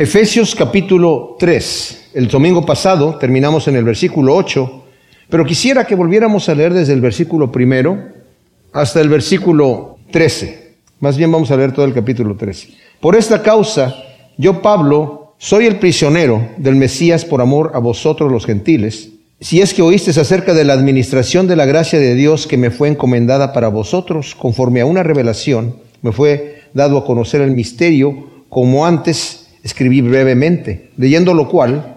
Efesios capítulo 3. El domingo pasado terminamos en el versículo 8, pero quisiera que volviéramos a leer desde el versículo primero hasta el versículo 13. Más bien vamos a leer todo el capítulo 13. Por esta causa, yo Pablo, soy el prisionero del Mesías por amor a vosotros los gentiles. Si es que oísteis acerca de la administración de la gracia de Dios que me fue encomendada para vosotros, conforme a una revelación, me fue dado a conocer el misterio, como antes escribí brevemente, leyendo lo cual,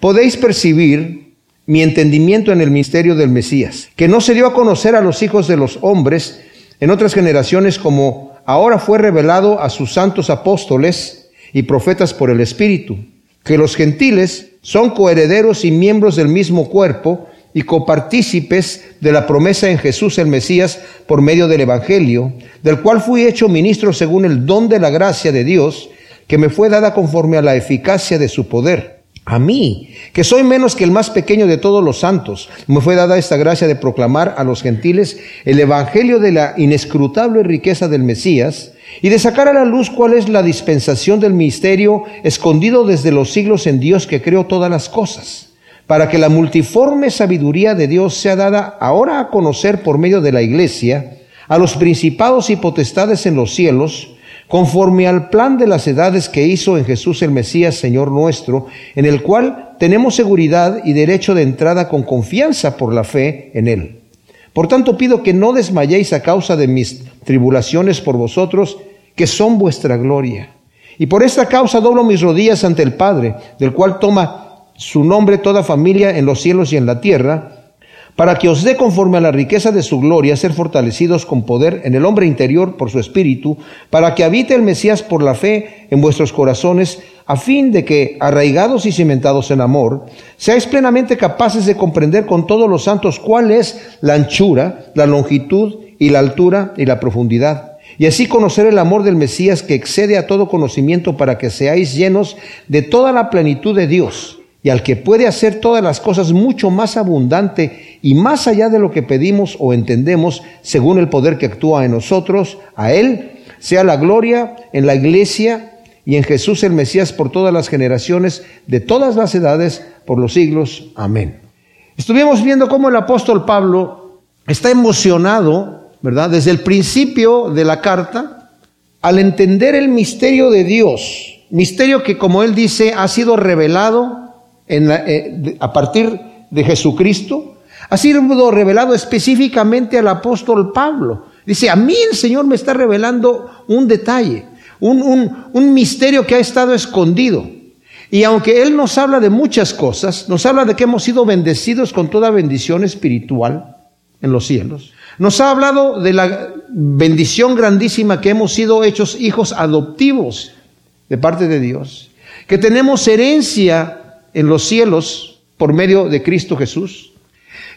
podéis percibir mi entendimiento en el misterio del Mesías, que no se dio a conocer a los hijos de los hombres en otras generaciones como ahora fue revelado a sus santos apóstoles y profetas por el Espíritu, que los gentiles son coherederos y miembros del mismo cuerpo y copartícipes de la promesa en Jesús el Mesías por medio del Evangelio, del cual fui hecho ministro según el don de la gracia de Dios, que me fue dada conforme a la eficacia de su poder. A mí, que soy menos que el más pequeño de todos los santos, me fue dada esta gracia de proclamar a los gentiles el evangelio de la inescrutable riqueza del Mesías y de sacar a la luz cuál es la dispensación del misterio escondido desde los siglos en Dios que creó todas las cosas, para que la multiforme sabiduría de Dios sea dada ahora a conocer por medio de la iglesia a los principados y potestades en los cielos, conforme al plan de las edades que hizo en Jesús el Mesías, Señor nuestro, en el cual tenemos seguridad y derecho de entrada con confianza por la fe en Él. Por tanto, pido que no desmayéis a causa de mis tribulaciones por vosotros, que son vuestra gloria. Y por esta causa doblo mis rodillas ante el Padre, del cual toma su nombre toda familia en los cielos y en la tierra, para que os dé conforme a la riqueza de su gloria ser fortalecidos con poder en el hombre interior por su espíritu, para que habite el Mesías por la fe en vuestros corazones, a fin de que, arraigados y cimentados en amor, seáis plenamente capaces de comprender con todos los santos cuál es la anchura, la longitud y la altura y la profundidad, y así conocer el amor del Mesías que excede a todo conocimiento para que seáis llenos de toda la plenitud de Dios y al que puede hacer todas las cosas mucho más abundante y más allá de lo que pedimos o entendemos, según el poder que actúa en nosotros, a Él sea la gloria en la iglesia y en Jesús el Mesías por todas las generaciones, de todas las edades, por los siglos. Amén. Estuvimos viendo cómo el apóstol Pablo está emocionado, ¿verdad? Desde el principio de la carta, al entender el misterio de Dios, misterio que, como él dice, ha sido revelado eh, a partir de Jesucristo, ha sido revelado específicamente al apóstol Pablo. Dice, a mí el Señor me está revelando un detalle, un, un misterio que ha estado escondido. Y aunque Él nos habla de muchas cosas, nos habla de que hemos sido bendecidos con toda bendición espiritual en los cielos. Nos ha hablado de la bendición grandísima que hemos sido hechos hijos adoptivos de parte de Dios, que tenemos herencia en los cielos por medio de Cristo Jesús,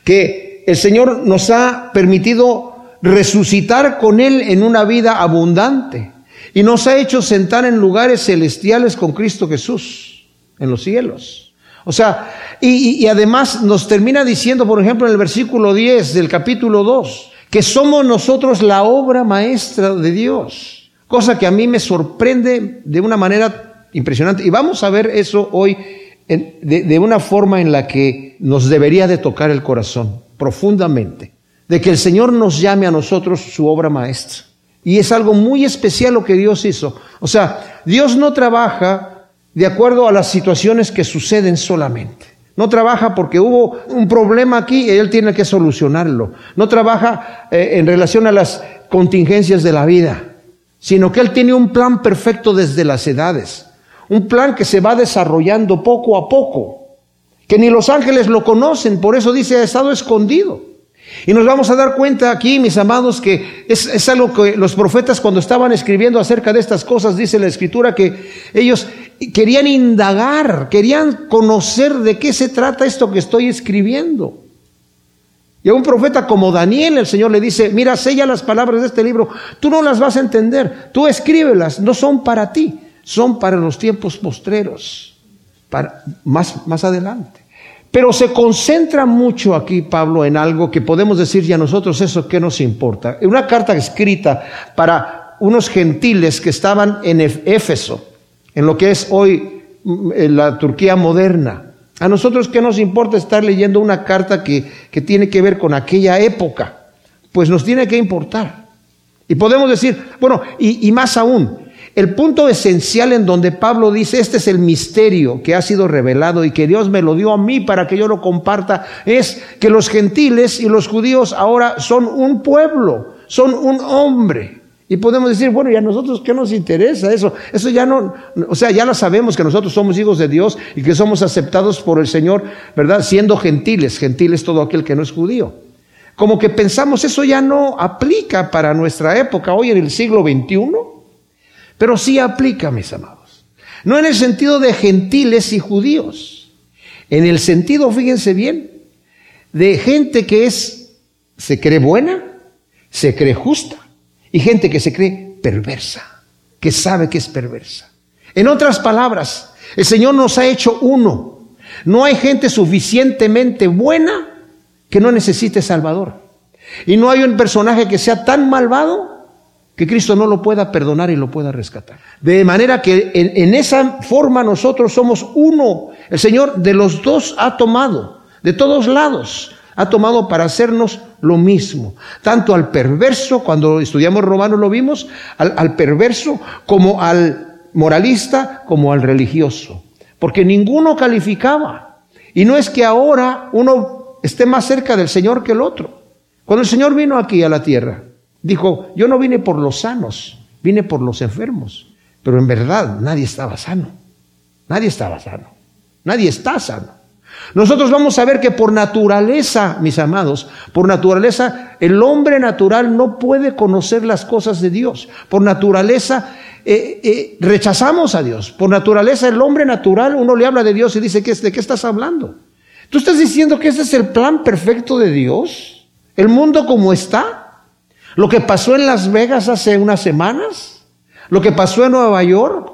que el Señor nos ha permitido resucitar con Él en una vida abundante y nos ha hecho sentar en lugares celestiales con Cristo Jesús en los cielos. O sea, y, además nos termina diciendo, por ejemplo, en el versículo 10 del capítulo 2, que somos nosotros la obra maestra de Dios, cosa que a mí me sorprende de una manera impresionante. Y vamos a ver eso hoy de, una forma en la que nos debería de tocar el corazón profundamente, de que el Señor nos llame a nosotros su obra maestra. Y es algo muy especial lo que Dios hizo. O sea, Dios no trabaja de acuerdo a las situaciones que suceden solamente. No trabaja porque hubo un problema aquí y Él tiene que solucionarlo. No trabaja eh, en relación a las contingencias de la vida, sino que Él tiene un plan perfecto desde las edades. Un plan que se va desarrollando poco a poco, que ni los ángeles lo conocen, por eso dice ha estado escondido. Y nos vamos a dar cuenta aquí, mis amados, que es, algo que los profetas cuando estaban escribiendo acerca de estas cosas, dice la escritura, que ellos querían indagar, querían conocer de qué se trata esto que estoy escribiendo. Y a un profeta como Daniel, el Señor le dice, mira, sella las palabras de este libro, tú no las vas a entender, tú escríbelas, no son para ti, son para los tiempos postreros, para más, más adelante. Pero se concentra mucho aquí Pablo en algo que podemos decir ya nosotros, eso que nos importa. Una carta escrita para unos gentiles que estaban en Éfeso, en lo que es hoy mm, la Turquía moderna. A nosotros, ¿qué nos importa estar leyendo una carta que, que tiene que ver con aquella época? Pues nos tiene que importar. Y podemos decir, bueno, y más aún, el punto esencial en donde Pablo dice, este es el misterio que ha sido revelado y que Dios me lo dio a mí para que yo lo comparta, es que los gentiles y los judíos ahora son un pueblo, son un hombre. Y podemos decir, bueno, ¿y a nosotros qué nos interesa eso? Eso ya no, o sea, ya lo sabemos que nosotros somos hijos de Dios y que somos aceptados por el Señor, ¿verdad? Siendo gentiles, gentiles todo aquel que no es judío. Como que pensamos, eso ya no aplica para nuestra época, hoy en el siglo XXI, pero sí aplica, mis amados. No en el sentido de gentiles y judíos, en el sentido, fíjense bien, de gente que es, se cree buena, se cree justa, y gente que se cree perversa, que sabe que es perversa. En otras palabras, el Señor nos ha hecho uno. No hay gente suficientemente buena que no necesite Salvador. Y no hay un personaje que sea tan malvado que Cristo no lo pueda perdonar y lo pueda rescatar. De manera que en, esa forma nosotros somos uno. El Señor de los dos ha tomado, de todos lados ha tomado para hacernos lo mismo. Tanto al perverso, cuando estudiamos Romanos lo vimos, al perverso como al moralista, como al religioso. Porque ninguno calificaba. Y no es que ahora uno esté más cerca del Señor que el otro. Cuando el Señor vino aquí a la tierra, dijo, yo no vine por los sanos, vine por los enfermos. Pero en verdad nadie estaba sano. Nadie estaba sano. Nadie está sano. Nosotros vamos a ver que por naturaleza, mis amados, por naturaleza, el hombre natural no puede conocer las cosas de Dios. Por naturaleza, eh, eh, rechazamos a Dios. Por naturaleza, el hombre natural, uno le habla de Dios y dice, ¿de qué estás hablando? ¿Tú estás diciendo que ese es el plan perfecto de Dios? ¿El mundo como está? ¿Lo que pasó en Las Vegas hace unas semanas? ¿Lo que pasó en Nueva York?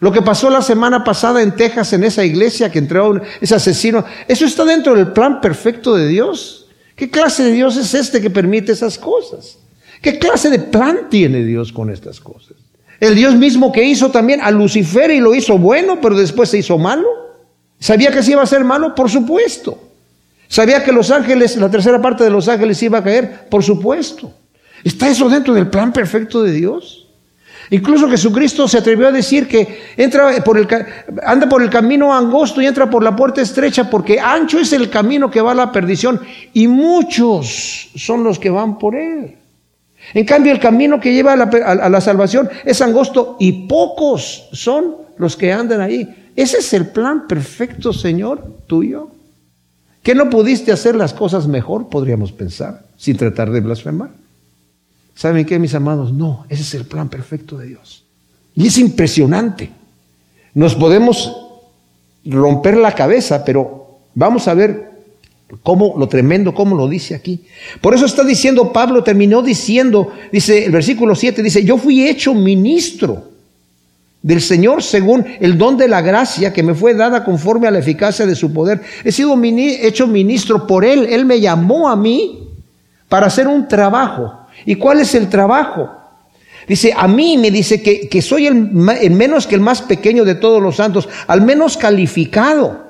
Lo que pasó la semana pasada en Texas, en esa iglesia que entró ese asesino, ¿eso está dentro del plan perfecto de Dios? ¿Qué clase de Dios es este que permite esas cosas? ¿Qué clase de plan tiene Dios con estas cosas? El Dios mismo que hizo también a Lucifer y lo hizo bueno, pero después se hizo malo. ¿Sabía que se iba a ser malo? Por supuesto. ¿Sabía que los ángeles, la tercera parte de los ángeles iba a caer? Por supuesto. ¿Está eso dentro del plan perfecto de Dios? Incluso Jesucristo se atrevió a decir que entra por el, anda por el camino angosto y entra por la puerta estrecha porque ancho es el camino que va a la perdición y muchos son los que van por él. En cambio, el camino que lleva a la, a la salvación es angosto y pocos son los que andan ahí. Ese es el plan perfecto, Señor, tuyo. ¿Que no pudiste hacer las cosas mejor, podríamos pensar, sin tratar de blasfemar? ¿Saben qué, mis amados? No, ese es el plan perfecto de Dios. Y es impresionante. Nos podemos romper la cabeza, pero vamos a ver cómo lo tremendo, cómo lo dice aquí. Por eso está diciendo Pablo, terminó diciendo, dice el versículo 7, dice, yo fui hecho ministro del Señor según el don de la gracia que me fue dada conforme a la eficacia de su poder. He sido hecho ministro por Él. Él me llamó a mí para hacer un trabajo ¿Y cuál es el trabajo? Dice, a mí me dice que, que soy el, menos que el más pequeño de todos los santos, al menos calificado.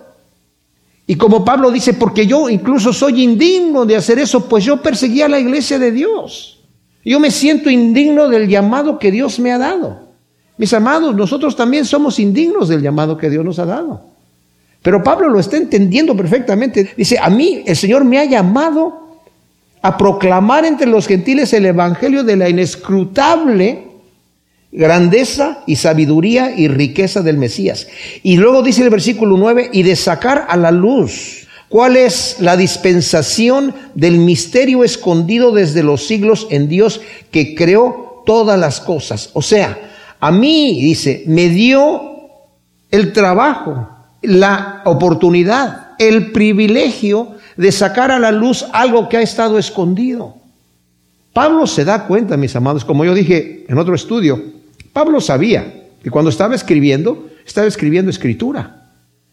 Y como Pablo dice, porque yo incluso soy indigno de hacer eso, pues yo perseguía a la iglesia de Dios. Yo me siento indigno del llamado que Dios me ha dado. Mis amados, nosotros también somos indignos del llamado que Dios nos ha dado. Pero Pablo lo está entendiendo perfectamente. Dice, a mí el Señor me ha llamado a proclamar entre los gentiles el evangelio de la inescrutable grandeza y sabiduría y riqueza del Mesías. Y luego dice el versículo 9, y de sacar a la luz cuál es la dispensación del misterio escondido desde los siglos en Dios que creó todas las cosas. O sea, a mí, dice, me dio el trabajo, la oportunidad, el privilegio de sacar a la luz algo que ha estado escondido. Pablo se da cuenta, mis amados, como yo dije en otro estudio, Pablo sabía que cuando estaba escribiendo, estaba escribiendo escritura,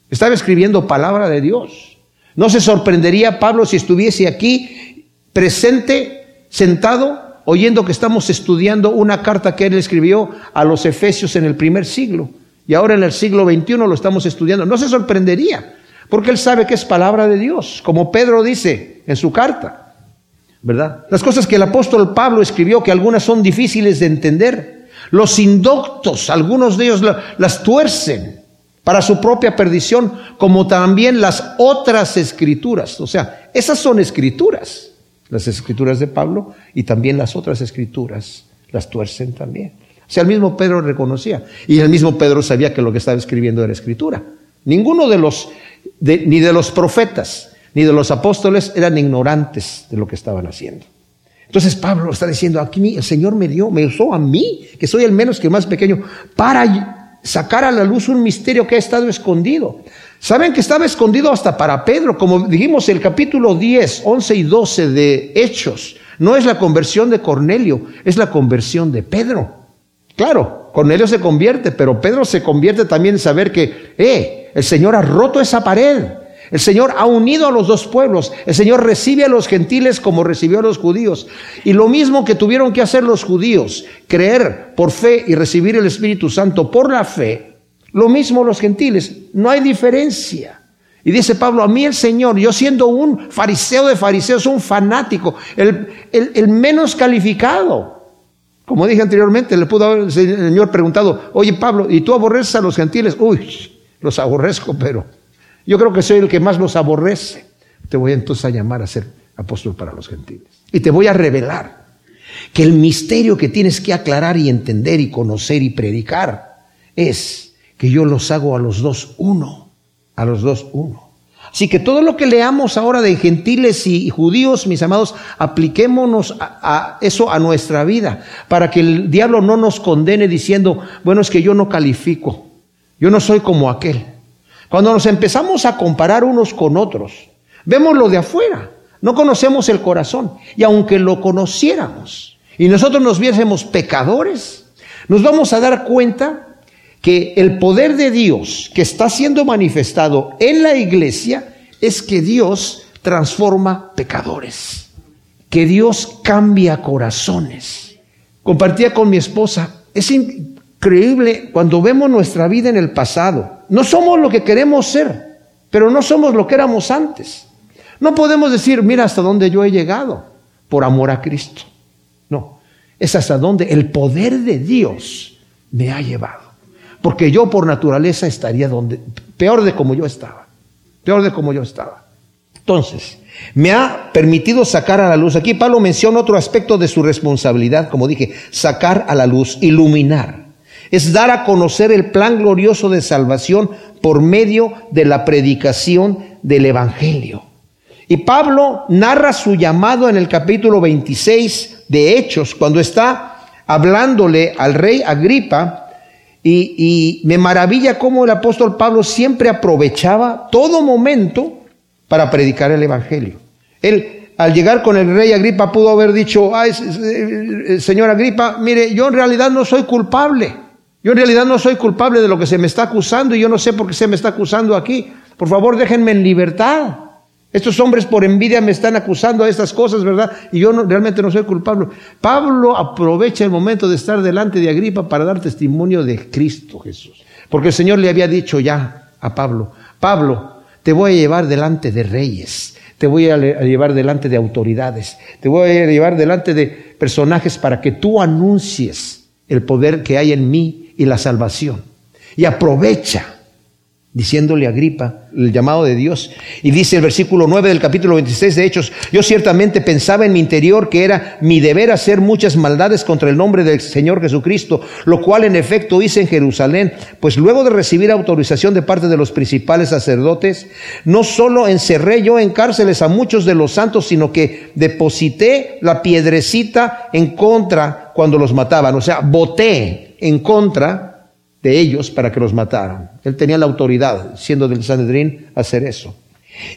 estaba escribiendo palabra de Dios. No se sorprendería Pablo si estuviese aquí presente, sentado, oyendo que estamos estudiando una carta que él escribió a los Efesios en el primer siglo. y ahora en el siglo XXI lo estamos estudiando. No se sorprendería, porque él sabe que es palabra de Dios, como Pedro dice en su carta, ¿verdad? Las cosas que el apóstol Pablo escribió, que algunas son difíciles de entender, los indoctos, algunos de ellos las tuercen para su propia perdición, como también las otras escrituras. O sea, esas son escrituras, las escrituras de Pablo y también las otras escrituras las tuercen también. O sea, el mismo Pedro reconocía. Y el mismo Pedro sabía que lo que estaba escribiendo era escritura. Ninguno de los, ni de los profetas, ni de los apóstoles eran ignorantes de lo que estaban haciendo. Entonces Pablo está diciendo, aquí el Señor me dio, me usó a mí, que soy el menos que el más pequeño, para sacar a la luz un misterio que ha estado escondido. Saben que estaba escondido hasta para Pedro, como dijimos el capítulo 10, 11 y 12 de Hechos. No es la conversión de Cornelio, es la conversión de Pedro. Claro, Cornelio se convierte, pero Pedro se convierte también en saber que, eh, el Señor ha roto esa pared. El Señor ha unido a los dos pueblos. El Señor recibe a los gentiles como recibió a los judíos. Y lo mismo que tuvieron que hacer los judíos, creer por fe y recibir el Espíritu Santo por la fe, lo mismo los gentiles. No hay diferencia. Y dice Pablo, a mí el Señor, yo siendo un fariseo de fariseos, un fanático, el, el menos calificado, como dije anteriormente, le pudo haber el Señor preguntado, oye Pablo, ¿y tú aborreces a los gentiles? Uy, los aborrezco, pero yo creo que soy el que más los aborrece. Te voy entonces a llamar a ser apóstol para los gentiles. Y te voy a revelar que el misterio que tienes que aclarar y entender y conocer y predicar es que yo los hago a los dos uno, a los dos uno. Así que todo lo que leamos ahora de gentiles y judíos, mis amados, apliquémonos a, eso a nuestra vida, para que el diablo no nos condene diciendo, bueno, es que yo no califico, yo no soy como aquel. Cuando nos empezamos a comparar unos con otros, vemos lo de afuera, no conocemos el corazón. Y aunque lo conociéramos y nosotros nos viésemos pecadores, nos vamos a dar cuenta que el poder de Dios que está siendo manifestado en la iglesia es que Dios transforma pecadores, que Dios cambia corazones. Compartía con mi esposa, es increíble cuando vemos nuestra vida en el pasado. No somos lo que queremos ser, pero no somos lo que éramos antes. No podemos decir, mira hasta dónde yo he llegado por amor a Cristo. No, es hasta donde el poder de Dios me ha llevado porque yo por naturaleza estaría donde, peor de como yo estaba, peor de como yo estaba. Entonces, me ha permitido sacar a la luz. Aquí Pablo menciona otro aspecto de su responsabilidad, como dije, sacar a la luz, iluminar. Es dar a conocer el plan glorioso de salvación por medio de la predicación del Evangelio. Y Pablo narra su llamado en el capítulo 26 de Hechos, cuando está hablándole al rey Agripa y, me maravilla cómo el apóstol Pablo siempre aprovechaba todo momento para predicar el Evangelio. Él, al llegar con el rey Agripa, pudo haber dicho, ay, señor Agripa, mire, yo en realidad no soy culpable. Yo en realidad no soy culpable de lo que se me está acusando y yo no sé por qué se me está acusando aquí. Por favor, déjenme en libertad. Estos hombres por envidia me están acusando de estas cosas, ¿verdad? Y yo realmente no soy culpable. Pablo aprovecha el momento de estar delante de Agripa para dar testimonio de Cristo Jesús. Porque el Señor le había dicho ya a Pablo, Pablo, te voy a llevar delante de reyes, te voy a llevar delante de autoridades, te voy a llevar delante de personajes para que tú anuncies el poder que hay en mí y la salvación. Y aprovecha diciéndole a Agripa el llamado de Dios. Y dice el versículo 9 del capítulo 26 de Hechos, yo ciertamente pensaba en mi interior que era mi deber hacer muchas maldades contra el nombre del Señor Jesucristo, lo cual en efecto hice en Jerusalén, pues luego de recibir autorización de parte de los principales sacerdotes, no solo encerré yo en cárceles a muchos de los santos, sino que deposité la piedrecita en contra cuando los mataban, o sea, voté en contra de ellos para que los mataran. Él tenía la autoridad, siendo del Sanedrín, hacer eso.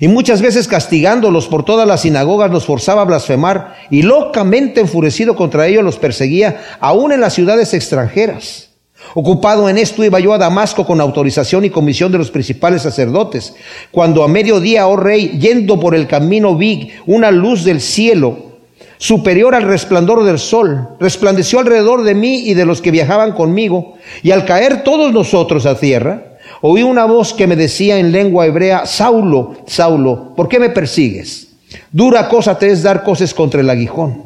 Y muchas veces castigándolos por todas las sinagogas los forzaba a blasfemar y locamente enfurecido contra ellos los perseguía, aún en las ciudades extranjeras. Ocupado en esto iba yo a Damasco con autorización y comisión de los principales sacerdotes. Cuando a mediodía, oh rey, yendo por el camino vi una luz del cielo superior al resplandor del sol, resplandeció alrededor de mí y de los que viajaban conmigo, y al caer todos nosotros a tierra, oí una voz que me decía en lengua hebrea, Saulo, Saulo, ¿por qué me persigues? Dura cosa te es dar cosas contra el aguijón.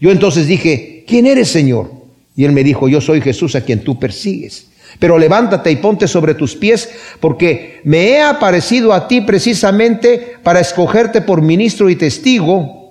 Yo entonces dije, ¿quién eres, Señor? Y él me dijo, yo soy Jesús a quien tú persigues. Pero levántate y ponte sobre tus pies, porque me he aparecido a ti precisamente para escogerte por ministro y testigo,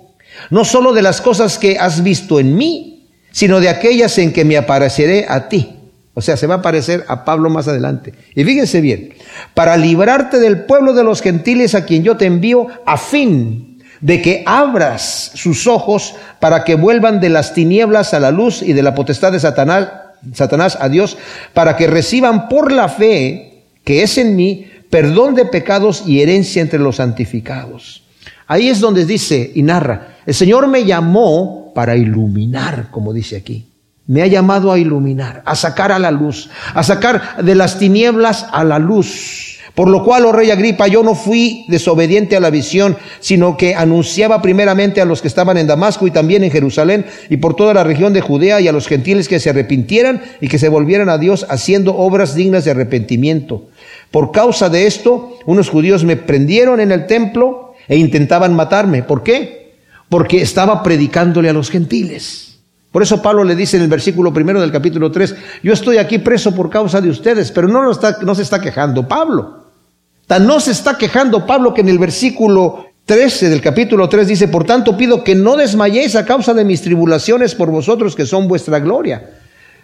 no solo de las cosas que has visto en mí, sino de aquellas en que me apareceré a ti. O sea, se va a aparecer a Pablo más adelante. Y fíjense bien, para librarte del pueblo de los gentiles a quien yo te envío, a fin de que abras sus ojos para que vuelvan de las tinieblas a la luz y de la potestad de Satanás Satanás a Dios para que reciban por la fe que es en mí perdón de pecados y herencia entre los santificados. Ahí es donde dice y narra, el Señor me llamó para iluminar, como dice aquí. Me ha llamado a iluminar, a sacar a la luz, a sacar de las tinieblas a la luz por lo cual, oh rey Agripa, yo no fui desobediente a la visión, sino que anunciaba primeramente a los que estaban en Damasco y también en Jerusalén y por toda la región de Judea y a los gentiles que se arrepintieran y que se volvieran a Dios haciendo obras dignas de arrepentimiento. Por causa de esto, unos judíos me prendieron en el templo e intentaban matarme. ¿Por qué? Porque estaba predicándole a los gentiles. Por eso Pablo le dice en el versículo primero del capítulo 3, yo estoy aquí preso por causa de ustedes, pero no, no se está quejando Pablo. Tan no se está quejando Pablo que en el versículo 13 del capítulo 3 dice, por tanto pido que no desmayéis a causa de mis tribulaciones por vosotros que son vuestra gloria.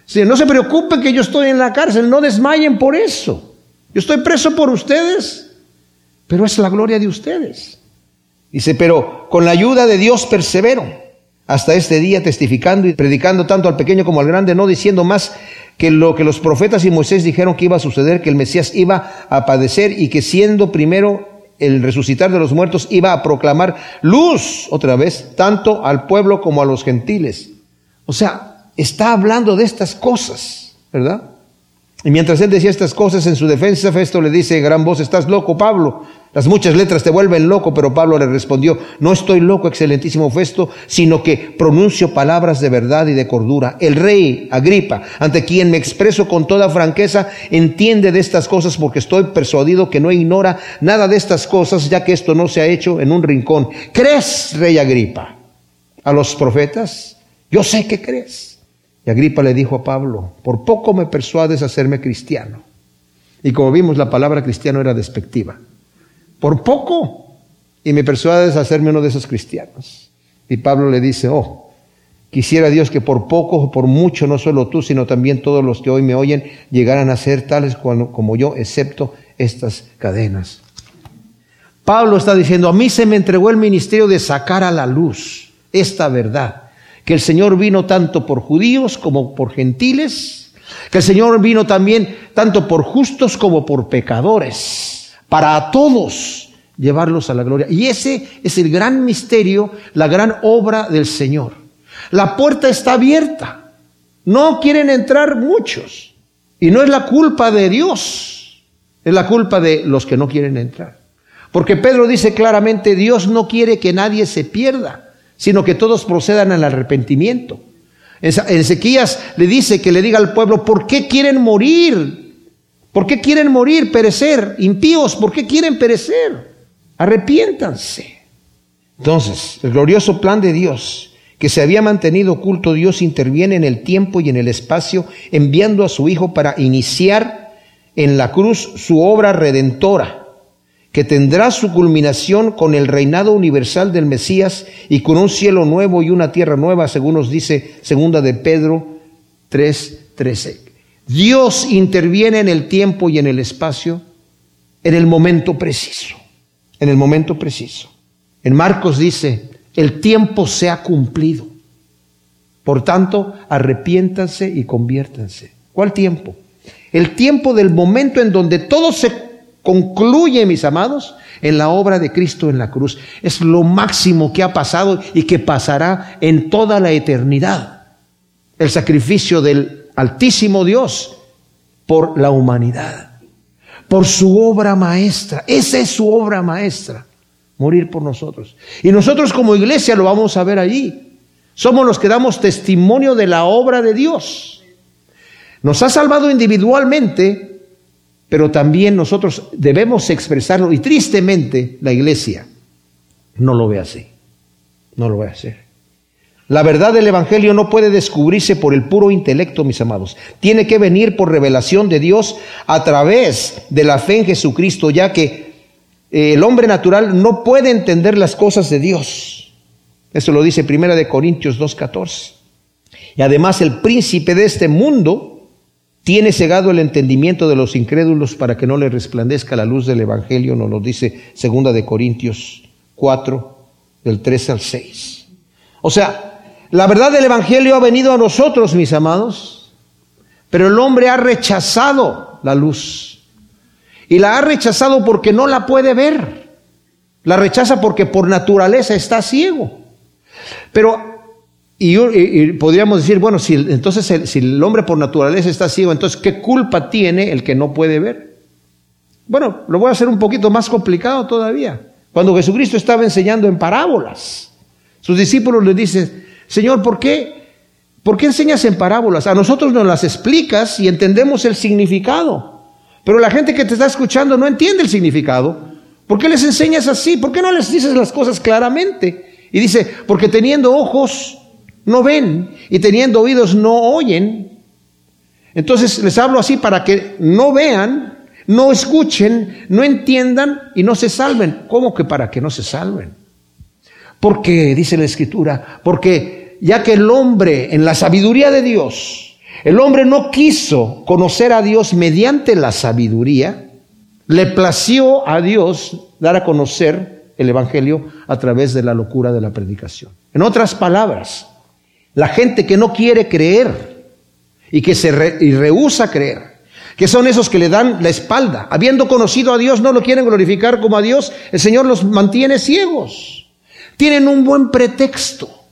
Si no se preocupen que yo estoy en la cárcel, no desmayen por eso. Yo estoy preso por ustedes, pero es la gloria de ustedes. Dice, pero con la ayuda de Dios persevero hasta este día testificando y predicando tanto al pequeño como al grande, no diciendo más que lo que los profetas y Moisés dijeron que iba a suceder, que el Mesías iba a padecer y que siendo primero el resucitar de los muertos iba a proclamar luz otra vez, tanto al pueblo como a los gentiles. O sea, está hablando de estas cosas, ¿verdad? Y mientras él decía estas cosas en su defensa, Festo le dice, gran voz, estás loco, Pablo. Las muchas letras te vuelven loco, pero Pablo le respondió, no estoy loco, excelentísimo Festo, sino que pronuncio palabras de verdad y de cordura. El rey Agripa, ante quien me expreso con toda franqueza, entiende de estas cosas porque estoy persuadido que no ignora nada de estas cosas, ya que esto no se ha hecho en un rincón. ¿Crees, rey Agripa, a los profetas? Yo sé que crees. Y Agripa le dijo a Pablo, por poco me persuades a hacerme cristiano. Y como vimos, la palabra cristiano era despectiva por poco, y me persuades a hacerme uno de esos cristianos. Y Pablo le dice, oh, quisiera Dios que por poco o por mucho, no solo tú, sino también todos los que hoy me oyen, llegaran a ser tales como yo, excepto estas cadenas. Pablo está diciendo, a mí se me entregó el ministerio de sacar a la luz esta verdad, que el Señor vino tanto por judíos como por gentiles, que el Señor vino también tanto por justos como por pecadores para todos llevarlos a la gloria. Y ese es el gran misterio, la gran obra del Señor. La puerta está abierta. No quieren entrar muchos. Y no es la culpa de Dios, es la culpa de los que no quieren entrar. Porque Pedro dice claramente, Dios no quiere que nadie se pierda, sino que todos procedan al arrepentimiento. Ezequías le dice que le diga al pueblo, ¿por qué quieren morir? ¿Por qué quieren morir, perecer? Impíos, ¿por qué quieren perecer? Arrepiéntanse. Entonces, el glorioso plan de Dios, que se había mantenido oculto, Dios interviene en el tiempo y en el espacio, enviando a su Hijo para iniciar en la cruz su obra redentora, que tendrá su culminación con el reinado universal del Mesías y con un cielo nuevo y una tierra nueva, según nos dice segunda de Pedro 3:13. Dios interviene en el tiempo y en el espacio en el momento preciso, en el momento preciso. En Marcos dice, el tiempo se ha cumplido. Por tanto, arrepiéntanse y conviértanse. ¿Cuál tiempo? El tiempo del momento en donde todo se concluye, mis amados, en la obra de Cristo en la cruz. Es lo máximo que ha pasado y que pasará en toda la eternidad. El sacrificio del Altísimo Dios por la humanidad, por su obra maestra. Esa es su obra maestra, morir por nosotros. Y nosotros como iglesia lo vamos a ver allí. Somos los que damos testimonio de la obra de Dios. Nos ha salvado individualmente, pero también nosotros debemos expresarlo y tristemente la iglesia no lo ve así. No lo ve así. La verdad del Evangelio no puede descubrirse por el puro intelecto, mis amados. Tiene que venir por revelación de Dios a través de la fe en Jesucristo, ya que eh, el hombre natural no puede entender las cosas de Dios. Eso lo dice Primera de Corintios 2.14. Y además el príncipe de este mundo tiene cegado el entendimiento de los incrédulos para que no le resplandezca la luz del Evangelio, nos lo dice Segunda de Corintios 4, del 3 al 6. O sea, la verdad del Evangelio ha venido a nosotros, mis amados, pero el hombre ha rechazado la luz. Y la ha rechazado porque no la puede ver. La rechaza porque por naturaleza está ciego. Pero, y, podríamos decir, bueno, si, entonces si el hombre por naturaleza está ciego, entonces ¿qué culpa tiene el que no puede ver? Bueno, lo voy a hacer un poquito más complicado todavía. Cuando Jesucristo estaba enseñando en parábolas, sus discípulos le dicen, Señor, ¿por qué? ¿Por qué enseñas en parábolas? A nosotros nos las explicas y entendemos el significado. Pero la gente que te está escuchando no entiende el significado. ¿Por qué les enseñas así? ¿Por qué no les dices las cosas claramente? Y dice, porque teniendo ojos no ven y teniendo oídos no oyen. Entonces les hablo así para que no vean, no escuchen, no entiendan y no se salven. ¿Cómo que para que no se salven? Porque, dice la escritura, porque ya que el hombre, en la sabiduría de Dios, el hombre no quiso conocer a Dios mediante la sabiduría, le plació a Dios dar a conocer el Evangelio a través de la locura de la predicación. En otras palabras, la gente que no quiere creer y que se rehúsa a creer, que son esos que le dan la espalda, habiendo conocido a Dios, no lo quieren glorificar como a Dios, el Señor los mantiene ciegos. Tienen un buen pretexto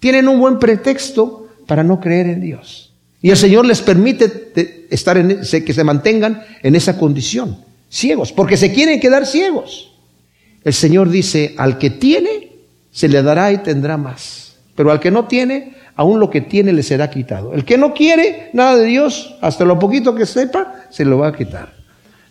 tienen un buen pretexto para no creer en Dios. Y el Señor les permite estar que se mantengan en esa condición, ciegos, porque se quieren quedar ciegos. El Señor dice, al que tiene, se le dará y tendrá más. Pero al que no tiene, aún lo que tiene le será quitado. El que no quiere nada de Dios, hasta lo poquito que sepa, se lo va a quitar.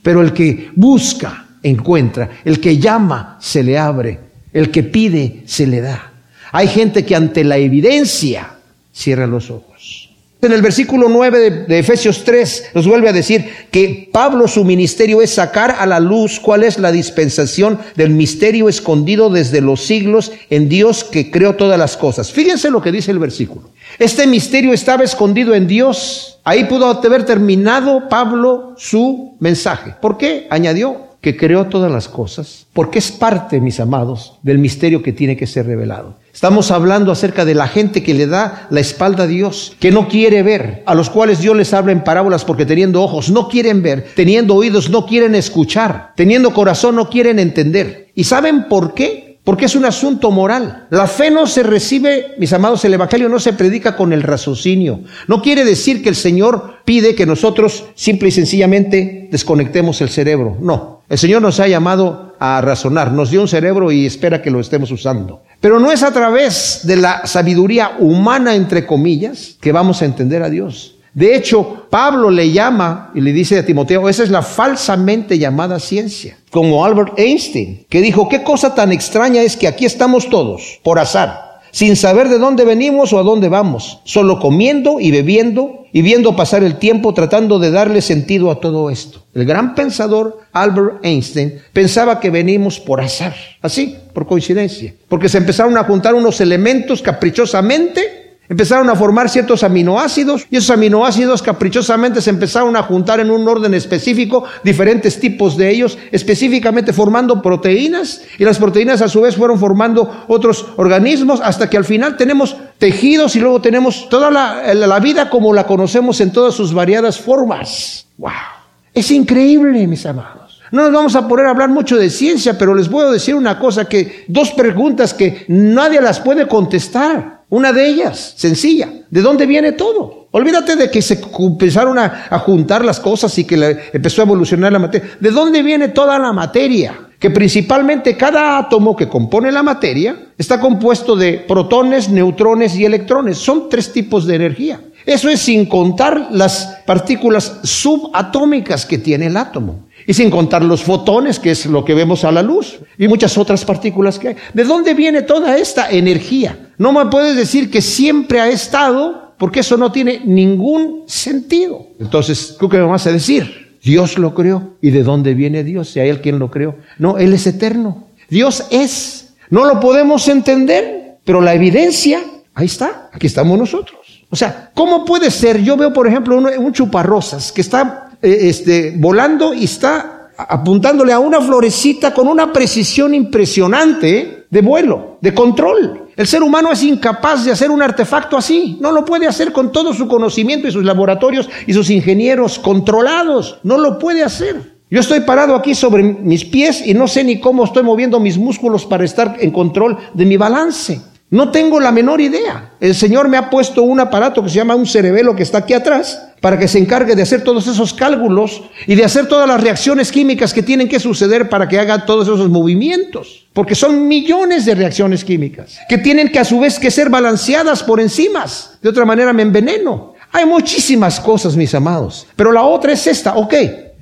Pero el que busca, encuentra. El que llama, se le abre. El que pide, se le da. Hay gente que ante la evidencia cierra los ojos. En el versículo 9 de, Efesios 3 nos vuelve a decir que Pablo su ministerio es sacar a la luz cuál es la dispensación del misterio escondido desde los siglos en Dios que creó todas las cosas. Fíjense lo que dice el versículo. Este misterio estaba escondido en Dios. Ahí pudo haber terminado Pablo su mensaje. ¿Por qué? Añadió, que creó todas las cosas, porque es parte, mis amados, del misterio que tiene que ser revelado. Estamos hablando acerca de la gente que le da la espalda a Dios, que no quiere ver, a los cuales Dios les habla en parábolas porque teniendo ojos no quieren ver, teniendo oídos no quieren escuchar, teniendo corazón no quieren entender. ¿Y saben por qué? Porque es un asunto moral. La fe no se recibe, mis amados, el Evangelio no se predica con el raciocinio. No quiere decir que el Señor pide que nosotros simple y sencillamente desconectemos el cerebro. No. El Señor nos ha llamado a razonar, nos dio un cerebro y espera que lo estemos usando. Pero no es a través de la sabiduría humana, entre comillas, que vamos a entender a Dios. De hecho, Pablo le llama y le dice a Timoteo, esa es la falsamente llamada ciencia, como Albert Einstein, que dijo, qué cosa tan extraña es que aquí estamos todos, por azar, sin saber de dónde venimos o a dónde vamos, solo comiendo y bebiendo y viendo pasar el tiempo tratando de darle sentido a todo esto. El gran pensador Albert Einstein pensaba que venimos por azar, así, por coincidencia, porque se empezaron a juntar unos elementos caprichosamente Empezaron a formar ciertos aminoácidos y esos aminoácidos caprichosamente se empezaron a juntar en un orden específico, diferentes tipos de ellos, específicamente formando proteínas y las proteínas a su vez fueron formando otros organismos hasta que al final tenemos tejidos y luego tenemos toda la, la vida como la conocemos en todas sus variadas formas. ¡Wow! Es increíble, mis amados. No nos vamos a poder hablar mucho de ciencia, pero les puedo decir una cosa que, dos preguntas que nadie las puede contestar. Una de ellas, sencilla. ¿De dónde viene todo? Olvídate de que se empezaron a, juntar las cosas y que empezó a evolucionar la materia. ¿De dónde viene toda la materia? Que principalmente cada átomo que compone la materia está compuesto de protones, neutrones y electrones. Son tres tipos de energía. Eso es sin contar las partículas subatómicas que tiene el átomo. Y sin contar los fotones, que es lo que vemos a la luz, y muchas otras partículas que hay. ¿De dónde viene toda esta energía? No me puedes decir que siempre ha estado, porque eso no tiene ningún sentido. Entonces, ¿tú qué me vas a decir? Dios lo creó. ¿Y de dónde viene Dios? Si hay él quien lo creó. No, Él es eterno. Dios es. No lo podemos entender, pero la evidencia, ahí está. Aquí estamos nosotros. O sea, ¿cómo puede ser? Yo veo, por ejemplo, un, chuparrosas que está eh, este, volando y está apuntándole a una florecita con una precisión impresionante de vuelo, de control. El ser humano es incapaz de hacer un artefacto así. No lo puede hacer con todo su conocimiento y sus laboratorios y sus ingenieros controlados. No lo puede hacer. Yo estoy parado aquí sobre mis pies y no sé ni cómo estoy moviendo mis músculos para estar en control de mi balance. No tengo la menor idea. El Señor me ha puesto un aparato que se llama un cerebelo que está aquí atrás para que se encargue de hacer todos esos cálculos y de hacer todas las reacciones químicas que tienen que suceder para que haga todos esos movimientos. Porque son millones de reacciones químicas que tienen que a su vez que ser balanceadas por enzimas. De otra manera me enveneno. Hay muchísimas cosas, mis amados. Pero la otra es esta. Ok,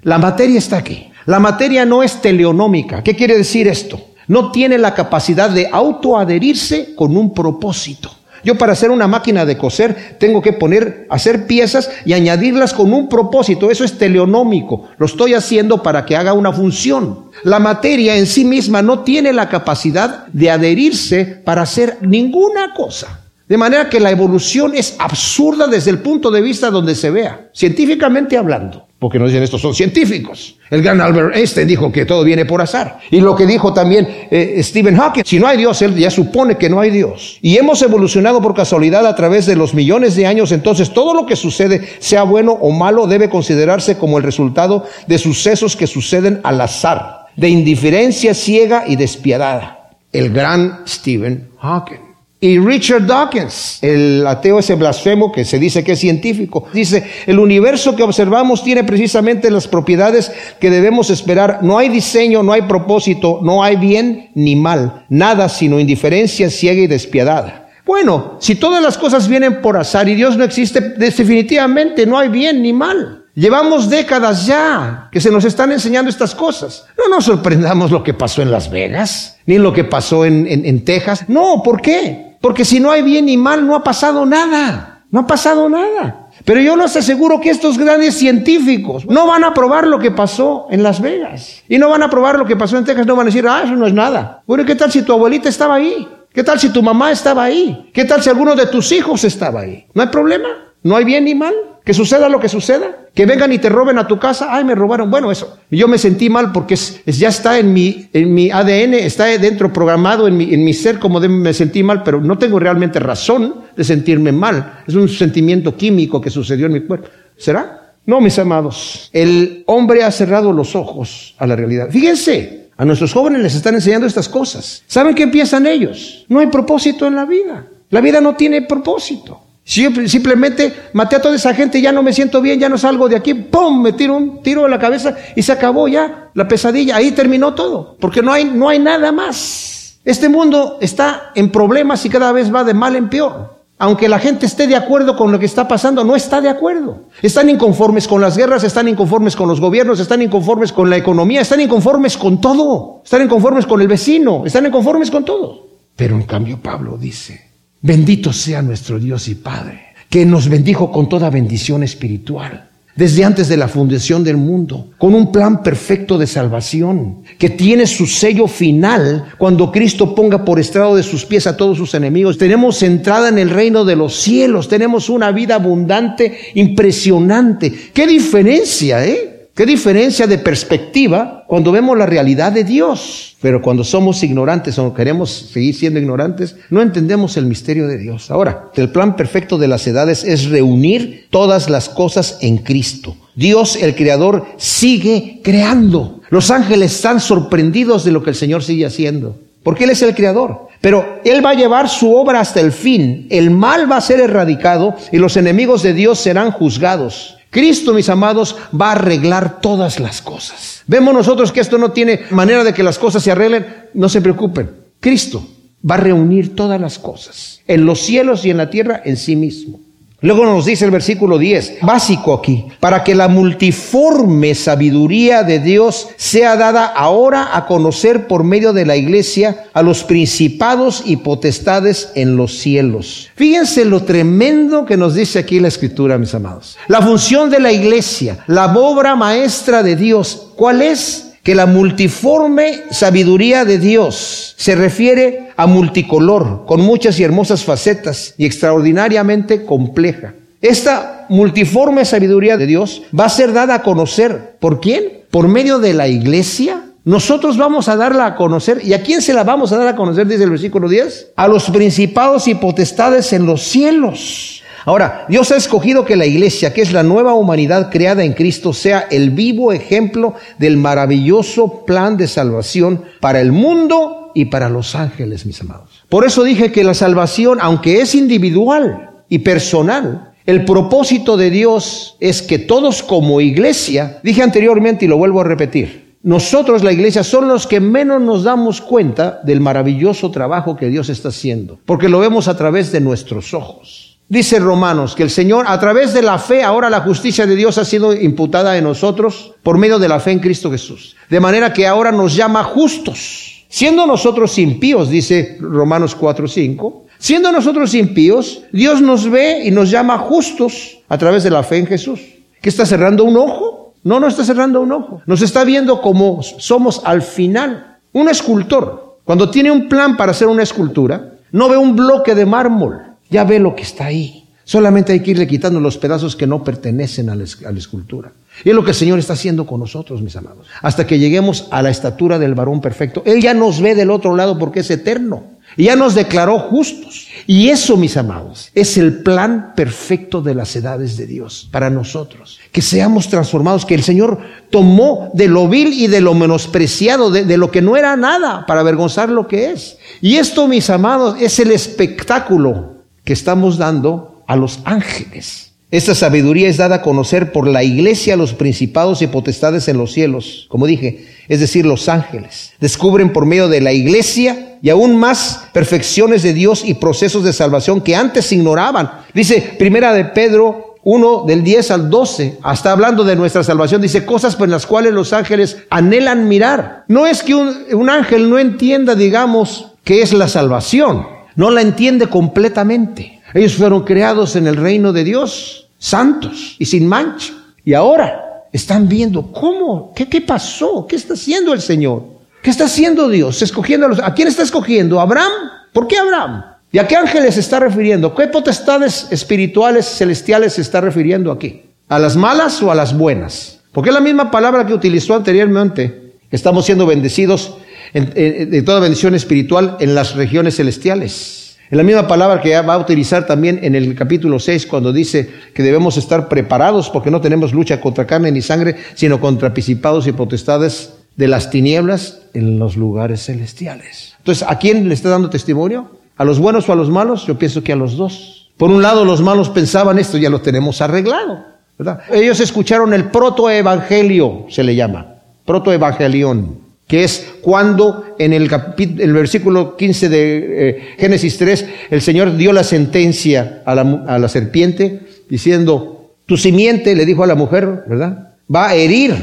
la materia está aquí. La materia no es teleonómica. ¿Qué quiere decir esto? No tiene la capacidad de autoadherirse con un propósito. Yo para hacer una máquina de coser tengo que poner, hacer piezas y añadirlas con un propósito. Eso es teleonómico. Lo estoy haciendo para que haga una función. La materia en sí misma no tiene la capacidad de adherirse para hacer ninguna cosa. De manera que la evolución es absurda desde el punto de vista donde se vea, científicamente hablando. Porque nos dicen estos son científicos. El gran Albert Einstein dijo que todo viene por azar. Y lo que dijo también eh, Stephen Hawking, si no hay Dios, él ya supone que no hay Dios. Y hemos evolucionado por casualidad a través de los millones de años, entonces todo lo que sucede, sea bueno o malo, debe considerarse como el resultado de sucesos que suceden al azar, de indiferencia ciega y despiadada. El gran Stephen Hawking. Y Richard Dawkins, el ateo ese blasfemo que se dice que es científico, dice, el universo que observamos tiene precisamente las propiedades que debemos esperar. No hay diseño, no hay propósito, no hay bien ni mal, nada sino indiferencia ciega y despiadada. Bueno, si todas las cosas vienen por azar y Dios no existe, definitivamente no hay bien ni mal. Llevamos décadas ya que se nos están enseñando estas cosas. No nos sorprendamos lo que pasó en Las Vegas, ni lo que pasó en, en Texas. No, ¿por qué? Porque si no hay bien ni mal, no ha pasado nada. No ha pasado nada. Pero yo les aseguro que estos grandes científicos no van a probar lo que pasó en Las Vegas. Y no van a probar lo que pasó en Texas. No van a decir, ah, eso no es nada. Bueno, ¿qué tal si tu abuelita estaba ahí? ¿Qué tal si tu mamá estaba ahí? ¿Qué tal si alguno de tus hijos estaba ahí? ¿No hay problema? ¿No hay bien ni mal? Que suceda lo que suceda. Que vengan y te roben a tu casa. Ay, me robaron. Bueno, eso. Yo me sentí mal porque es, ya está en mi, en mi ADN, está dentro programado en mi, en mi ser como de, me sentí mal, pero no tengo realmente razón de sentirme mal. Es un sentimiento químico que sucedió en mi cuerpo. ¿Será? No, mis amados. El hombre ha cerrado los ojos a la realidad. Fíjense, a nuestros jóvenes les están enseñando estas cosas. ¿Saben qué piensan ellos? No hay propósito en la vida. La vida no tiene propósito. Si simplemente maté a toda esa gente, ya no me siento bien, ya no salgo de aquí, ¡pum! Me tiro un tiro a la cabeza y se acabó ya la pesadilla. Ahí terminó todo, porque no hay, no hay nada más. Este mundo está en problemas y cada vez va de mal en peor. Aunque la gente esté de acuerdo con lo que está pasando, no está de acuerdo. Están inconformes con las guerras, están inconformes con los gobiernos, están inconformes con la economía, están inconformes con todo. Están inconformes con el vecino, están inconformes con todo. Pero en cambio Pablo dice, Bendito sea nuestro Dios y Padre, que nos bendijo con toda bendición espiritual desde antes de la fundación del mundo, con un plan perfecto de salvación, que tiene su sello final cuando Cristo ponga por estrado de sus pies a todos sus enemigos. Tenemos entrada en el reino de los cielos, tenemos una vida abundante, impresionante. ¿Qué diferencia, eh? Qué diferencia de perspectiva cuando vemos la realidad de Dios. Pero cuando somos ignorantes o queremos seguir siendo ignorantes, no entendemos el misterio de Dios. Ahora, el plan perfecto de las edades es reunir todas las cosas en Cristo. Dios, el Creador, sigue creando. Los ángeles están sorprendidos de lo que el Señor sigue haciendo. Porque Él es el Creador. Pero Él va a llevar su obra hasta el fin. El mal va a ser erradicado y los enemigos de Dios serán juzgados. Cristo, mis amados, va a arreglar todas las cosas. Vemos nosotros que esto no tiene manera de que las cosas se arreglen. No se preocupen. Cristo va a reunir todas las cosas, en los cielos y en la tierra en sí mismo. Luego nos dice el versículo 10, básico aquí, para que la multiforme sabiduría de Dios sea dada ahora a conocer por medio de la iglesia a los principados y potestades en los cielos. Fíjense lo tremendo que nos dice aquí la escritura, mis amados. La función de la iglesia, la obra maestra de Dios, ¿cuál es? Que la multiforme sabiduría de Dios se refiere a multicolor, con muchas y hermosas facetas y extraordinariamente compleja. Esta multiforme sabiduría de Dios va a ser dada a conocer. ¿Por quién? Por medio de la iglesia. Nosotros vamos a darla a conocer. ¿Y a quién se la vamos a dar a conocer? Dice el versículo 10. A los principados y potestades en los cielos Ahora, Dios ha escogido que la iglesia, que es la nueva humanidad creada en Cristo, sea el vivo ejemplo del maravilloso plan de salvación para el mundo y para los ángeles, mis amados. Por eso dije que la salvación, aunque es individual y personal, el propósito de Dios es que todos como iglesia, dije anteriormente y lo vuelvo a repetir, nosotros, la iglesia, son los que menos nos damos cuenta del maravilloso trabajo que Dios está haciendo, porque lo vemos a través de nuestros ojos. Dice Romanos que el Señor, a través de la fe, ahora la justicia de Dios ha sido imputada en nosotros por medio de la fe en Cristo Jesús. De manera que ahora nos llama justos. Siendo nosotros impíos, dice Romanos 4:5, siendo nosotros impíos, Dios nos ve y nos llama justos a través de la fe en Jesús. ¿Qué está cerrando un ojo? No, no está cerrando un ojo. Nos está viendo como somos al final. Un escultor, cuando tiene un plan para hacer una escultura, no ve un bloque de mármol ya ve lo que está ahí. Solamente hay que irle quitando los pedazos que no pertenecen a la, escultura. Y es lo que el Señor está haciendo con nosotros, mis amados. Hasta que lleguemos a la estatura del varón perfecto. Él ya nos ve del otro lado porque es eterno. Y ya nos declaró justos. Y eso, mis amados, es el plan perfecto de las edades de Dios para nosotros. Que seamos transformados, que el Señor tomó de lo vil y de lo menospreciado, de, de lo que no era nada, para avergonzar lo que es. Y esto, mis amados, es el espectáculo que estamos dando a los ángeles. Esta sabiduría es dada a conocer por la iglesia a los principados y potestades en los cielos, como dije, es decir, los ángeles. Descubren por medio de la iglesia y aún más perfecciones de Dios y procesos de salvación que antes ignoraban. Dice Primera de Pedro 1 del 10 al 12, hasta hablando de nuestra salvación, dice cosas por las cuales los ángeles anhelan mirar. No es que un, un ángel no entienda, digamos, qué es la salvación no la entiende completamente. Ellos fueron creados en el reino de Dios, santos y sin mancha. Y ahora están viendo cómo, qué, qué pasó, qué está haciendo el Señor, qué está haciendo Dios, escogiendo a los, ¿a quién está escogiendo? ¿Abraham? ¿Por qué Abraham? ¿Y a qué ángeles se está refiriendo? ¿Qué potestades espirituales celestiales se está refiriendo aquí? ¿A las malas o a las buenas? Porque es la misma palabra que utilizó anteriormente. Estamos siendo bendecidos de toda bendición espiritual en las regiones celestiales. En la misma palabra que va a utilizar también en el capítulo 6 cuando dice que debemos estar preparados porque no tenemos lucha contra carne ni sangre, sino contra principados y potestades de las tinieblas en los lugares celestiales. Entonces, ¿a quién le está dando testimonio? ¿A los buenos o a los malos? Yo pienso que a los dos. Por un lado, los malos pensaban esto, ya lo tenemos arreglado. ¿verdad? Ellos escucharon el protoevangelio, se le llama, protoevangelión que es cuando en el, el versículo 15 de eh, Génesis 3 el Señor dio la sentencia a la, serpiente diciendo, tu simiente, le dijo a la mujer, ¿verdad? Va a herir,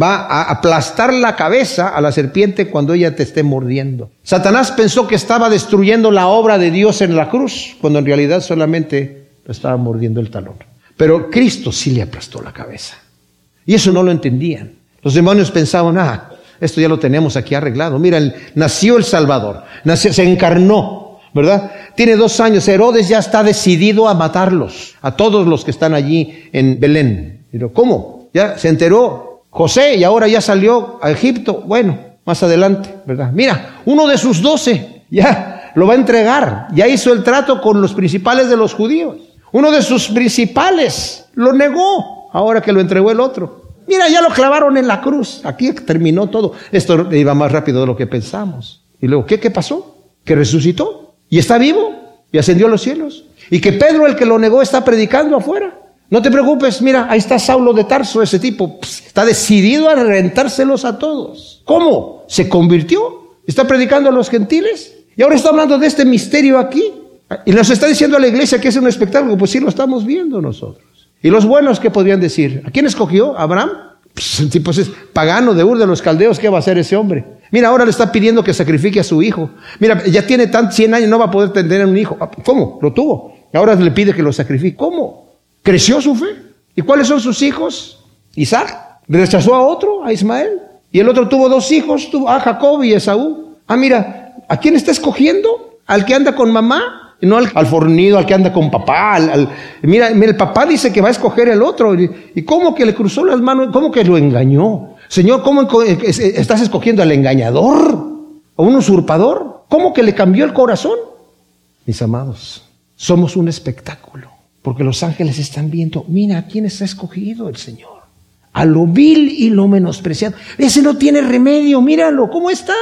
va a aplastar la cabeza a la serpiente cuando ella te esté mordiendo. Satanás pensó que estaba destruyendo la obra de Dios en la cruz, cuando en realidad solamente estaba mordiendo el talón. Pero Cristo sí le aplastó la cabeza. Y eso no lo entendían. Los demonios pensaban, ah, esto ya lo tenemos aquí arreglado. Mira, nació el Salvador, nació, se encarnó, ¿verdad? Tiene dos años. Herodes ya está decidido a matarlos, a todos los que están allí en Belén. Pero, ¿cómo? Ya se enteró José y ahora ya salió a Egipto. Bueno, más adelante, ¿verdad? Mira, uno de sus doce ya lo va a entregar. Ya hizo el trato con los principales de los judíos. Uno de sus principales lo negó, ahora que lo entregó el otro. Mira, ya lo clavaron en la cruz. Aquí terminó todo. Esto iba más rápido de lo que pensamos. Y luego, ¿qué, qué pasó? Que resucitó y está vivo y ascendió a los cielos. Y que Pedro, el que lo negó, está predicando afuera. No te preocupes, mira, ahí está Saulo de Tarso, ese tipo. está decidido a rentárselos a todos. ¿Cómo? Se convirtió. Está predicando a los gentiles. Y ahora está hablando de este misterio aquí. Y nos está diciendo a la iglesia que es un espectáculo. Pues sí, lo estamos viendo nosotros. Y los buenos, ¿qué podrían decir? ¿A quién escogió? ¿Abraham? Pues, tipo es pagano de Ur de los caldeos. ¿Qué va a hacer ese hombre? Mira, ahora le está pidiendo que sacrifique a su hijo. Mira, ya tiene tan 100 años, no va a poder tener un hijo. ¿Cómo? Lo tuvo. Ahora le pide que lo sacrifique. ¿Cómo? Creció su fe. ¿Y cuáles son sus hijos? Isaac. Rechazó a otro, a Ismael. Y el otro tuvo dos hijos, a Jacob y Esaú. Ah, mira, ¿a quién está escogiendo? ¿Al que anda con mamá? No al, fornido, al que anda con papá. mira, el papá dice que va a escoger el otro. ¿Y cómo que le cruzó las manos? ¿Cómo que lo engañó? Señor, ¿cómo estás escogiendo al engañador? ¿A un usurpador? ¿Cómo que le cambió el corazón? Mis amados, somos un espectáculo. Porque los ángeles están viendo, mira, ¿a quién está escogido el Señor? A lo vil y lo menospreciado. Ese no tiene remedio, míralo, ¿cómo está?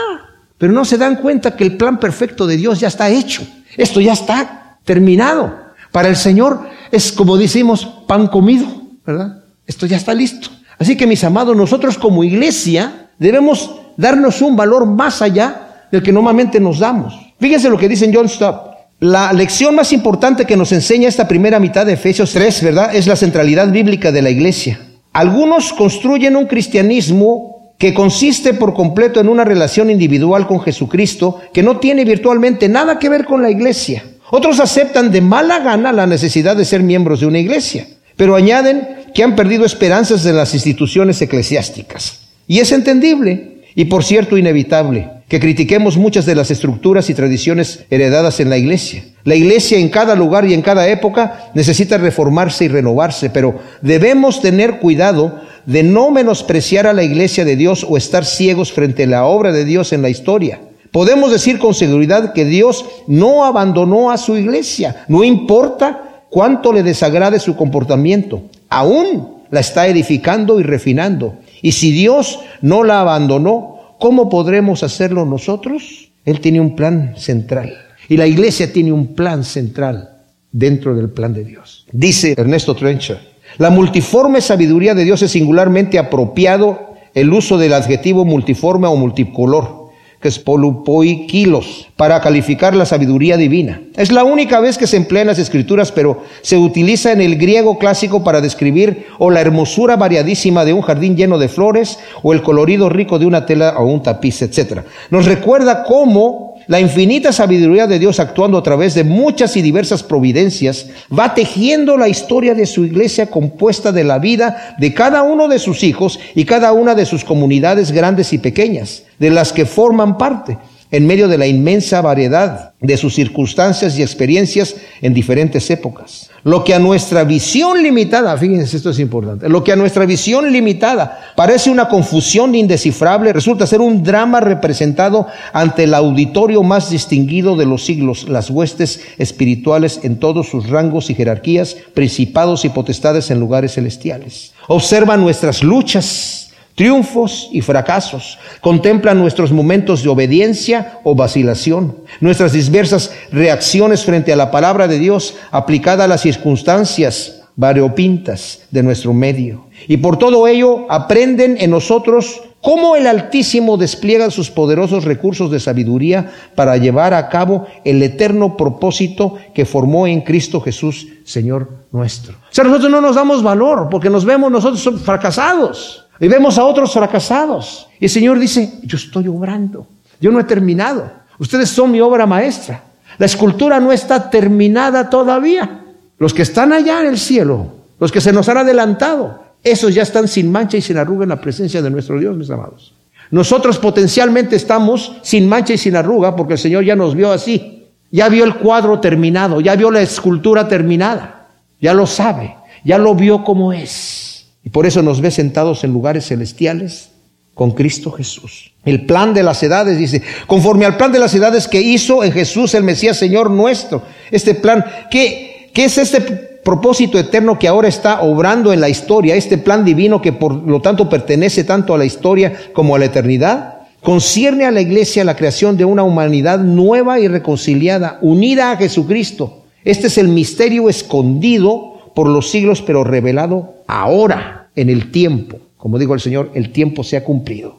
Pero no se dan cuenta que el plan perfecto de Dios ya está hecho. Esto ya está terminado. Para el Señor es como decimos, pan comido, ¿verdad? Esto ya está listo. Así que mis amados, nosotros como iglesia debemos darnos un valor más allá del que normalmente nos damos. Fíjense lo que dice John Stott. La lección más importante que nos enseña esta primera mitad de Efesios 3, ¿verdad? Es la centralidad bíblica de la iglesia. Algunos construyen un cristianismo que consiste por completo en una relación individual con Jesucristo que no tiene virtualmente nada que ver con la iglesia. Otros aceptan de mala gana la necesidad de ser miembros de una iglesia, pero añaden que han perdido esperanzas de las instituciones eclesiásticas. Y es entendible y por cierto inevitable que critiquemos muchas de las estructuras y tradiciones heredadas en la iglesia. La iglesia en cada lugar y en cada época necesita reformarse y renovarse, pero debemos tener cuidado de no menospreciar a la iglesia de Dios o estar ciegos frente a la obra de Dios en la historia. Podemos decir con seguridad que Dios no abandonó a su iglesia, no importa cuánto le desagrade su comportamiento, aún la está edificando y refinando. Y si Dios no la abandonó, ¿Cómo podremos hacerlo nosotros? Él tiene un plan central. Y la iglesia tiene un plan central dentro del plan de Dios. Dice Ernesto Trencher, la multiforme sabiduría de Dios es singularmente apropiado el uso del adjetivo multiforme o multicolor que es polupoikilos, para calificar la sabiduría divina. Es la única vez que se emplea en las escrituras, pero se utiliza en el griego clásico para describir o la hermosura variadísima de un jardín lleno de flores, o el colorido rico de una tela o un tapiz, etc. Nos recuerda cómo la infinita sabiduría de Dios actuando a través de muchas y diversas providencias va tejiendo la historia de su iglesia compuesta de la vida de cada uno de sus hijos y cada una de sus comunidades grandes y pequeñas, de las que forman parte en medio de la inmensa variedad de sus circunstancias y experiencias en diferentes épocas. Lo que a nuestra visión limitada, fíjense, esto es importante, lo que a nuestra visión limitada parece una confusión indescifrable, resulta ser un drama representado ante el auditorio más distinguido de los siglos, las huestes espirituales en todos sus rangos y jerarquías, principados y potestades en lugares celestiales. Observa nuestras luchas, triunfos y fracasos. Contempla nuestros momentos de obediencia o vacilación, nuestras diversas reacciones frente a la palabra de Dios aplicada a las circunstancias variopintas de nuestro medio. Y por todo ello aprenden en nosotros cómo el Altísimo despliega sus poderosos recursos de sabiduría para llevar a cabo el eterno propósito que formó en Cristo Jesús, Señor nuestro. O sea, nosotros no nos damos valor porque nos vemos nosotros fracasados. Y vemos a otros fracasados. Y el Señor dice, yo estoy obrando. Yo no he terminado. Ustedes son mi obra maestra. La escultura no está terminada todavía. Los que están allá en el cielo, los que se nos han adelantado, esos ya están sin mancha y sin arruga en la presencia de nuestro Dios, mis amados. Nosotros potencialmente estamos sin mancha y sin arruga porque el Señor ya nos vio así. Ya vio el cuadro terminado, ya vio la escultura terminada. Ya lo sabe, ya lo vio como es. Y por eso nos ve sentados en lugares celestiales con Cristo Jesús. El plan de las edades, dice, conforme al plan de las edades que hizo en Jesús el Mesías Señor nuestro. Este plan, ¿qué, qué es este propósito eterno que ahora está obrando en la historia? Este plan divino que por lo tanto pertenece tanto a la historia como a la eternidad. Concierne a la iglesia la creación de una humanidad nueva y reconciliada, unida a Jesucristo. Este es el misterio escondido por los siglos, pero revelado ahora en el tiempo. Como digo el Señor, el tiempo se ha cumplido.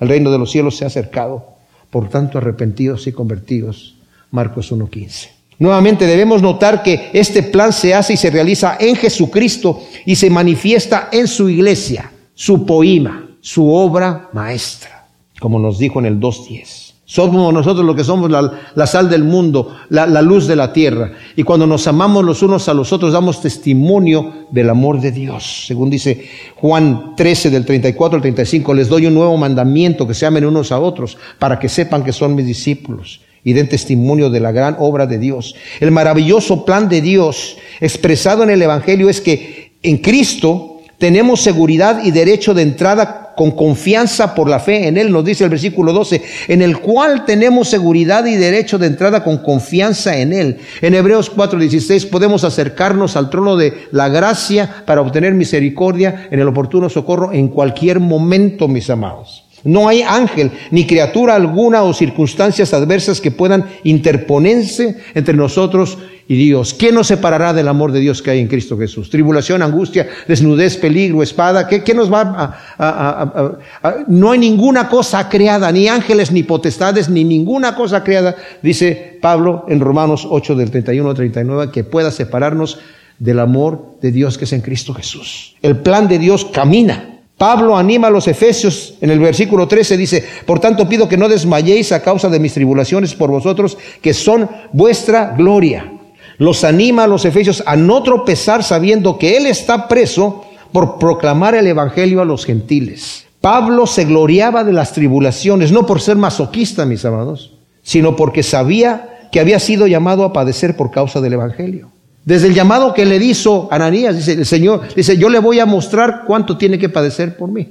El reino de los cielos se ha acercado. Por tanto, arrepentidos y convertidos, Marcos 1.15. Nuevamente debemos notar que este plan se hace y se realiza en Jesucristo y se manifiesta en su iglesia, su poema, su obra maestra, como nos dijo en el 2.10. Somos nosotros lo que somos la, sal del mundo, la, la, luz de la tierra. Y cuando nos amamos los unos a los otros, damos testimonio del amor de Dios. Según dice Juan 13 del 34 al 35, les doy un nuevo mandamiento, que se amen unos a otros, para que sepan que son mis discípulos y den testimonio de la gran obra de Dios. El maravilloso plan de Dios expresado en el Evangelio es que en Cristo tenemos seguridad y derecho de entrada con confianza por la fe en Él, nos dice el versículo 12, en el cual tenemos seguridad y derecho de entrada con confianza en Él. En Hebreos 4:16 podemos acercarnos al trono de la gracia para obtener misericordia en el oportuno socorro en cualquier momento, mis amados. No hay ángel ni criatura alguna o circunstancias adversas que puedan interponerse entre nosotros y Dios. ¿Quién nos separará del amor de Dios que hay en Cristo Jesús? Tribulación, angustia, desnudez, peligro, espada. ¿Qué, qué nos va a, No hay ninguna cosa creada, ni ángeles, ni potestades, ni ninguna cosa creada, dice Pablo en Romanos 8 del 31 al 39, que pueda separarnos del amor de Dios que es en Cristo Jesús. El plan de Dios camina Pablo anima a los efesios en el versículo 13, dice, por tanto pido que no desmayéis a causa de mis tribulaciones por vosotros, que son vuestra gloria. Los anima a los efesios a no tropezar sabiendo que Él está preso por proclamar el Evangelio a los gentiles. Pablo se gloriaba de las tribulaciones, no por ser masoquista, mis amados, sino porque sabía que había sido llamado a padecer por causa del Evangelio. Desde el llamado que le hizo Ananías, dice el Señor, dice, yo le voy a mostrar cuánto tiene que padecer por mí.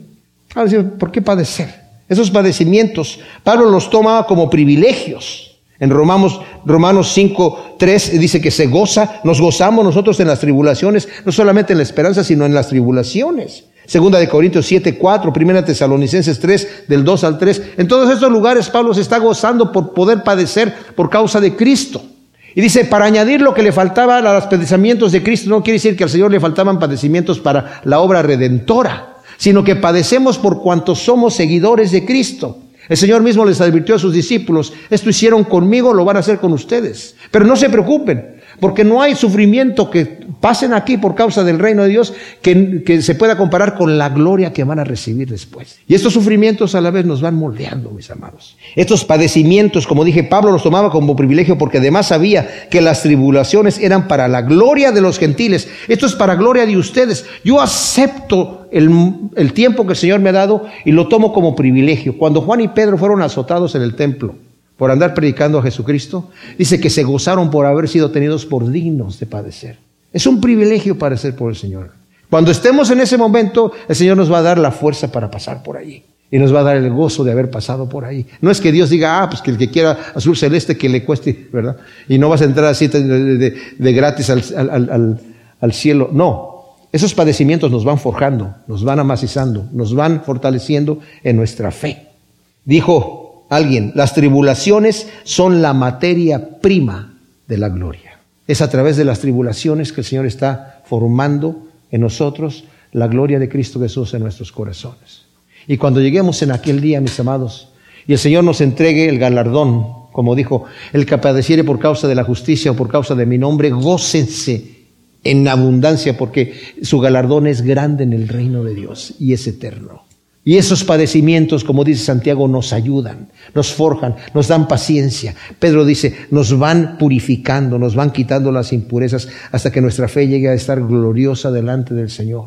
Ah, ¿Por qué padecer? Esos padecimientos, Pablo los tomaba como privilegios. En Romanos, Romanos 5, 3 dice que se goza, nos gozamos nosotros en las tribulaciones, no solamente en la esperanza, sino en las tribulaciones. Segunda de Corintios 7, 4, Primera Tesalonicenses 3, del 2 al 3. En todos estos lugares Pablo se está gozando por poder padecer por causa de Cristo. Y dice, para añadir lo que le faltaba a los padecimientos de Cristo, no quiere decir que al Señor le faltaban padecimientos para la obra redentora, sino que padecemos por cuanto somos seguidores de Cristo. El Señor mismo les advirtió a sus discípulos, esto hicieron conmigo, lo van a hacer con ustedes. Pero no se preocupen, porque no hay sufrimiento que pasen aquí por causa del reino de Dios que, se pueda comparar con la gloria que van a recibir después. Y estos sufrimientos a la vez nos van moldeando, mis amados. Estos padecimientos, como dije, Pablo los tomaba como privilegio porque además sabía que las tribulaciones eran para la gloria de los gentiles. Esto es para gloria de ustedes. Yo acepto el, el tiempo que el Señor me ha dado y lo tomo como privilegio. Cuando Juan y Pedro fueron azotados en el templo, por andar predicando a Jesucristo, dice que se gozaron por haber sido tenidos por dignos de padecer. Es un privilegio padecer por el Señor. Cuando estemos en ese momento, el Señor nos va a dar la fuerza para pasar por allí. Y nos va a dar el gozo de haber pasado por ahí. No es que Dios diga, ah, pues que el que quiera azul celeste que le cueste, ¿verdad? Y no vas a entrar así de, gratis al, al cielo. No, esos padecimientos nos van forjando, nos van amacizando, nos van fortaleciendo en nuestra fe. Dijo alguien, las tribulaciones son la materia prima de la gloria. Es a través de las tribulaciones que el Señor está formando en nosotros la gloria de Cristo Jesús en nuestros corazones. Y cuando lleguemos en aquel día, mis amados, y el Señor nos entregue el galardón, como dijo, el que padeciere por causa de la justicia o por causa de mi nombre, gócense en abundancia, porque su galardón es grande en el reino de Dios y es eterno. Y esos padecimientos, como dice Santiago, nos ayudan, nos forjan, nos dan paciencia. Pedro dice, nos van purificando, nos van quitando las impurezas hasta que nuestra fe llegue a estar gloriosa delante del Señor.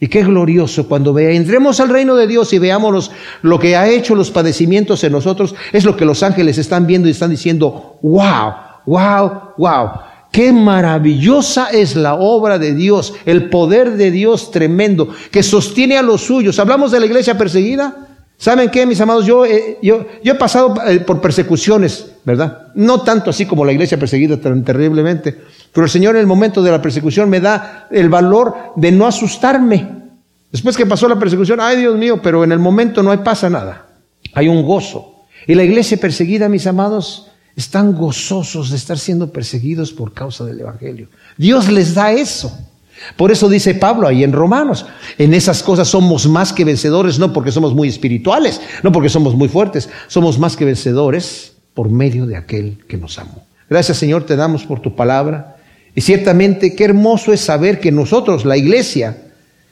Y qué glorioso cuando vea, entremos al reino de Dios y veamos lo que ha hecho los padecimientos en nosotros, es lo que los ángeles están viendo y están diciendo, wow, wow, wow. Qué maravillosa es la obra de Dios, el poder de Dios tremendo que sostiene a los suyos. Hablamos de la iglesia perseguida. ¿Saben qué, mis amados? Yo, yo, yo he pasado eh, por persecuciones, ¿verdad? No tanto así como la iglesia perseguida tan terriblemente, pero el Señor en el momento de la persecución me da el valor de no asustarme. Después que pasó la persecución, ay Dios mío, pero en el momento no hay, pasa nada. Hay un gozo. Y la iglesia perseguida, mis amados, están gozosos de estar siendo perseguidos por causa del Evangelio. Dios les da eso. Por eso dice Pablo ahí en Romanos, en esas cosas somos más que vencedores, no porque somos muy espirituales, no porque somos muy fuertes, somos más que vencedores por medio de aquel que nos amó. Gracias Señor, te damos por tu palabra. Y ciertamente qué hermoso es saber que nosotros, la iglesia,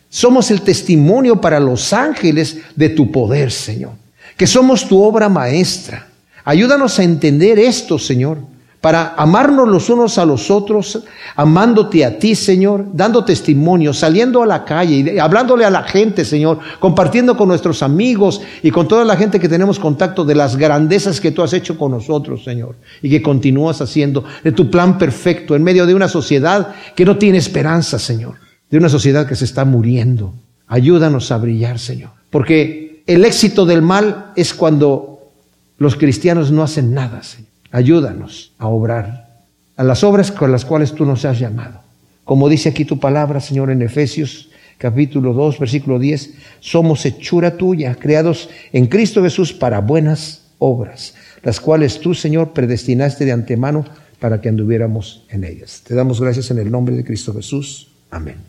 somos el testimonio para los ángeles de tu poder, Señor. Que somos tu obra maestra. Ayúdanos a entender esto, Señor para amarnos los unos a los otros, amándote a ti, Señor, dando testimonio, saliendo a la calle, y hablándole a la gente, Señor, compartiendo con nuestros amigos y con toda la gente que tenemos contacto de las grandezas que tú has hecho con nosotros, Señor, y que continúas haciendo de tu plan perfecto en medio de una sociedad que no tiene esperanza, Señor, de una sociedad que se está muriendo. Ayúdanos a brillar, Señor, porque el éxito del mal es cuando los cristianos no hacen nada, Señor. Ayúdanos a obrar a las obras con las cuales tú nos has llamado. Como dice aquí tu palabra, Señor, en Efesios capítulo 2, versículo 10, somos hechura tuya, creados en Cristo Jesús para buenas obras, las cuales tú, Señor, predestinaste de antemano para que anduviéramos en ellas. Te damos gracias en el nombre de Cristo Jesús. Amén.